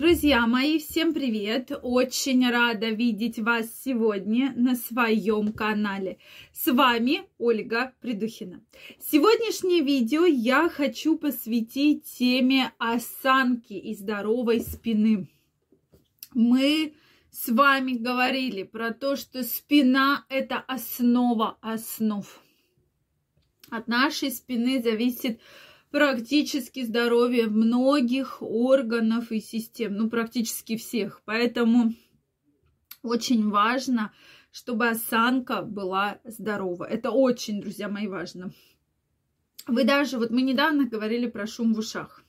Друзья мои, всем привет! Очень рада видеть вас сегодня на своем канале. С вами Ольга Придухина. Сегодняшнее видео я хочу посвятить теме осанки и здоровой спины. Мы с вами говорили про то, что спина – это основа основ. От нашей спины зависит практически здоровье многих органов и систем, ну практически всех. Поэтому очень важно, чтобы осанка была здорова. Это очень, друзья мои, важно. Вы даже, вот мы недавно говорили про шум в ушах.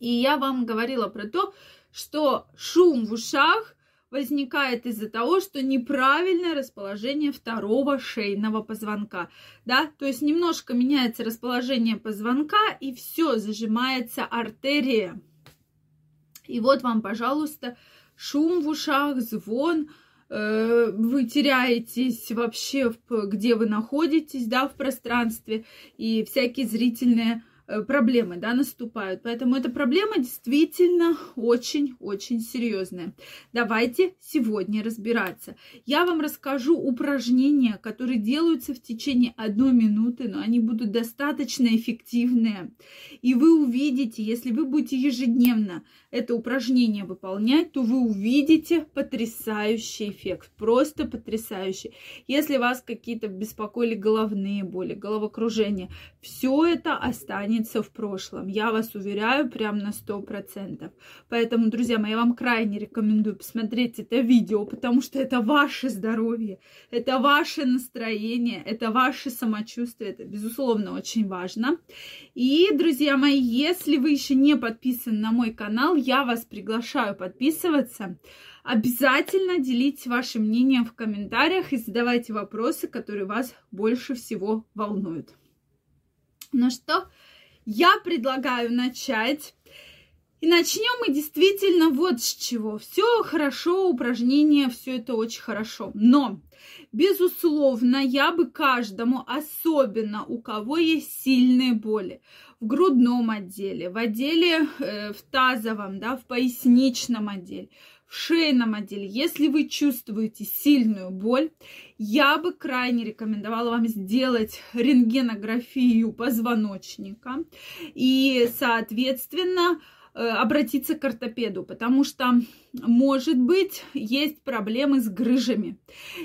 И я вам говорила про то, что шум в ушах возникает из-за того, что неправильное расположение второго шейного позвонка, да, то есть немножко меняется расположение позвонка и все, зажимается артерия. И вот вам, пожалуйста, шум в ушах, звон, э, вы теряетесь вообще, где вы находитесь, да, в пространстве, и всякие зрительные проблемы, да, наступают. Поэтому эта проблема действительно очень-очень серьезная. Давайте сегодня разбираться. Я вам расскажу упражнения, которые делаются в течение одной минуты, но они будут достаточно эффективные. И вы увидите, если вы будете ежедневно это упражнение выполнять, то вы увидите потрясающий эффект. Просто потрясающий. Если вас какие-то беспокоили головные боли, головокружение, все это останется останется в прошлом. Я вас уверяю, прям на сто процентов. Поэтому, друзья мои, я вам крайне рекомендую посмотреть это видео, потому что это ваше здоровье, это ваше настроение, это ваше самочувствие. Это, безусловно, очень важно. И, друзья мои, если вы еще не подписаны на мой канал, я вас приглашаю подписываться. Обязательно делитесь вашим мнением в комментариях и задавайте вопросы, которые вас больше всего волнуют. Ну что, я предлагаю начать. И начнем мы действительно вот с чего. Все хорошо, упражнения, все это очень хорошо. Но, безусловно, я бы каждому, особенно у кого есть сильные боли, в грудном отделе, в отделе, э, в тазовом, да, в поясничном отделе, в шейном отделе, если вы чувствуете сильную боль, я бы крайне рекомендовала вам сделать рентгенографию позвоночника и, соответственно, э, обратиться к ортопеду, потому что, может быть, есть проблемы с грыжами.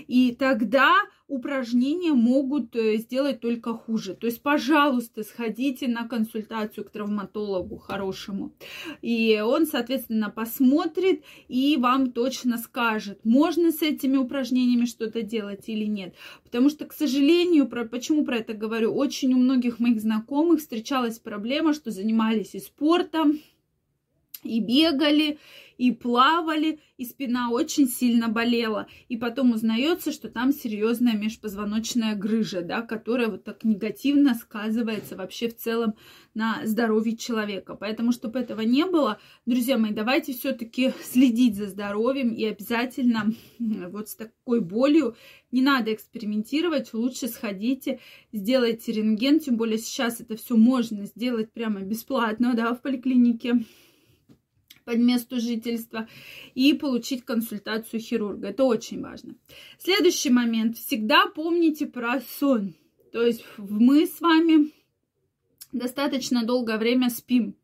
И тогда упражнения могут э, сделать только хуже. То есть, пожалуйста, сходите на консультацию к травматологу хорошему. И он, соответственно, посмотрит и вам точно скажет, можно с этими упражнениями что-то делать или нет. Потому что, к сожалению, про, почему про это говорю, очень у многих моих знакомых встречалась проблема, что занимались и спортом, и бегали, и плавали, и спина очень сильно болела. И потом узнается, что там серьезная межпозвоночная грыжа, да, которая вот так негативно сказывается вообще в целом на здоровье человека. Поэтому, чтобы этого не было, друзья мои, давайте все-таки следить за здоровьем и обязательно вот с такой болью не надо экспериментировать, лучше сходите, сделайте рентген, тем более сейчас это все можно сделать прямо бесплатно, да, в поликлинике под месту жительства и получить консультацию хирурга. Это очень важно. Следующий момент. Всегда помните про сон. То есть мы с вами достаточно долгое время спим.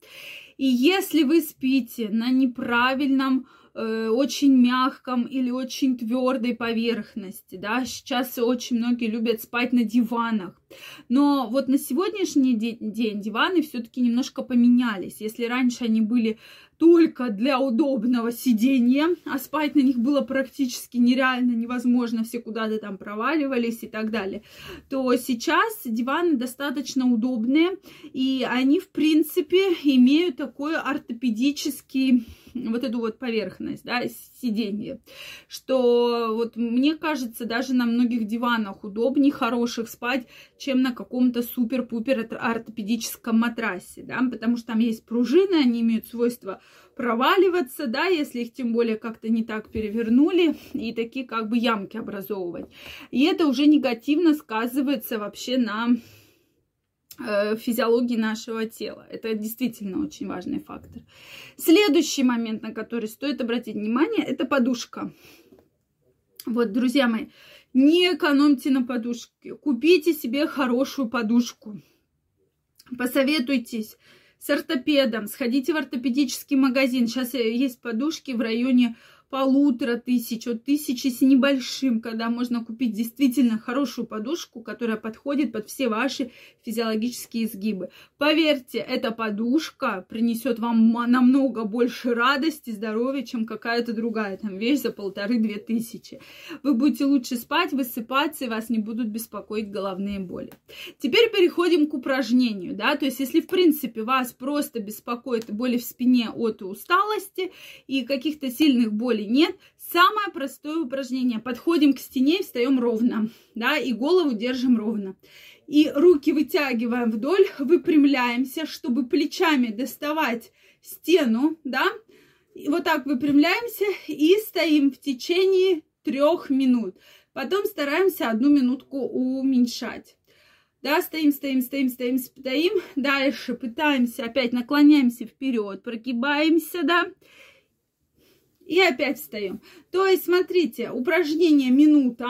И если вы спите на неправильном Э, очень мягком или очень твердой поверхности, да, сейчас очень многие любят спать на диванах, но вот на сегодняшний день, диваны все-таки немножко поменялись, если раньше они были только для удобного сидения, а спать на них было практически нереально, невозможно, все куда-то там проваливались и так далее, то сейчас диваны достаточно удобные, и они, в принципе, имеют такой ортопедический вот эту вот поверхность, да, сиденье, что вот мне кажется, даже на многих диванах удобнее, хороших спать, чем на каком-то супер-пупер ортопедическом матрасе, да, потому что там есть пружины, они имеют свойство проваливаться, да, если их тем более как-то не так перевернули, и такие как бы ямки образовывать. И это уже негативно сказывается вообще на физиологии нашего тела. Это действительно очень важный фактор. Следующий момент, на который стоит обратить внимание, это подушка. Вот, друзья мои, не экономьте на подушке. Купите себе хорошую подушку. Посоветуйтесь с ортопедом, сходите в ортопедический магазин. Сейчас есть подушки в районе полутора тысяч, от тысячи с небольшим, когда можно купить действительно хорошую подушку, которая подходит под все ваши физиологические изгибы. Поверьте, эта подушка принесет вам намного больше радости, здоровья, чем какая-то другая там вещь за полторы-две тысячи. Вы будете лучше спать, высыпаться, и вас не будут беспокоить головные боли. Теперь переходим к упражнению, да, то есть если в принципе вас просто беспокоит боли в спине от усталости и каких-то сильных болей боли нет. Самое простое упражнение. Подходим к стене и встаем ровно, да, и голову держим ровно. И руки вытягиваем вдоль, выпрямляемся, чтобы плечами доставать стену, да. И вот так выпрямляемся и стоим в течение трех минут. Потом стараемся одну минутку уменьшать. Да, стоим, стоим, стоим, стоим, стоим. Дальше пытаемся, опять наклоняемся вперед, прогибаемся, да и опять встаем. То есть, смотрите, упражнение минута.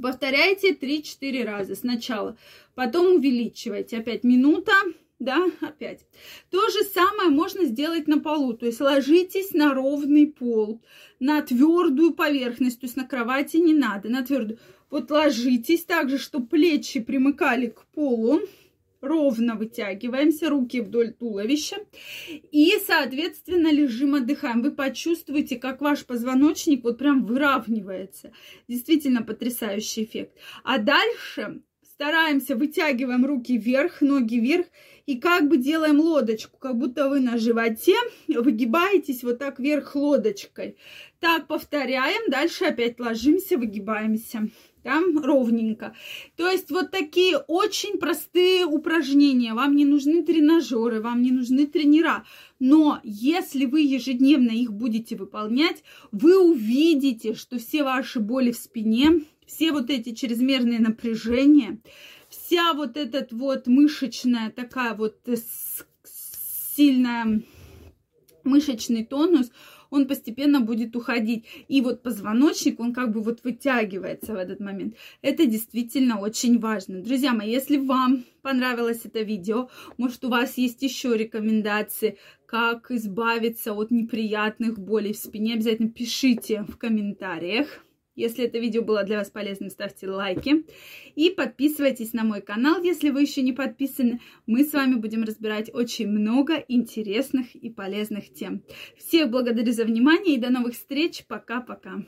Повторяйте 3-4 раза сначала. Потом увеличивайте. Опять минута, да, опять. То же самое можно сделать на полу. То есть ложитесь на ровный пол, на твердую поверхность. То есть на кровати не надо, на твердую. Вот ложитесь так же, чтобы плечи примыкали к полу ровно вытягиваемся, руки вдоль туловища и, соответственно, лежим, отдыхаем. Вы почувствуете, как ваш позвоночник вот прям выравнивается. Действительно потрясающий эффект. А дальше стараемся, вытягиваем руки вверх, ноги вверх и как бы делаем лодочку, как будто вы на животе выгибаетесь вот так вверх лодочкой. Так повторяем, дальше опять ложимся, выгибаемся там ровненько. То есть вот такие очень простые упражнения. Вам не нужны тренажеры, вам не нужны тренера. Но если вы ежедневно их будете выполнять, вы увидите, что все ваши боли в спине, все вот эти чрезмерные напряжения, вся вот этот вот мышечная такая вот сильная мышечный тонус, он постепенно будет уходить. И вот позвоночник, он как бы вот вытягивается в этот момент. Это действительно очень важно. Друзья мои, если вам понравилось это видео, может у вас есть еще рекомендации, как избавиться от неприятных болей в спине, обязательно пишите в комментариях. Если это видео было для вас полезным, ставьте лайки. И подписывайтесь на мой канал, если вы еще не подписаны. Мы с вами будем разбирать очень много интересных и полезных тем. Всех благодарю за внимание и до новых встреч. Пока-пока.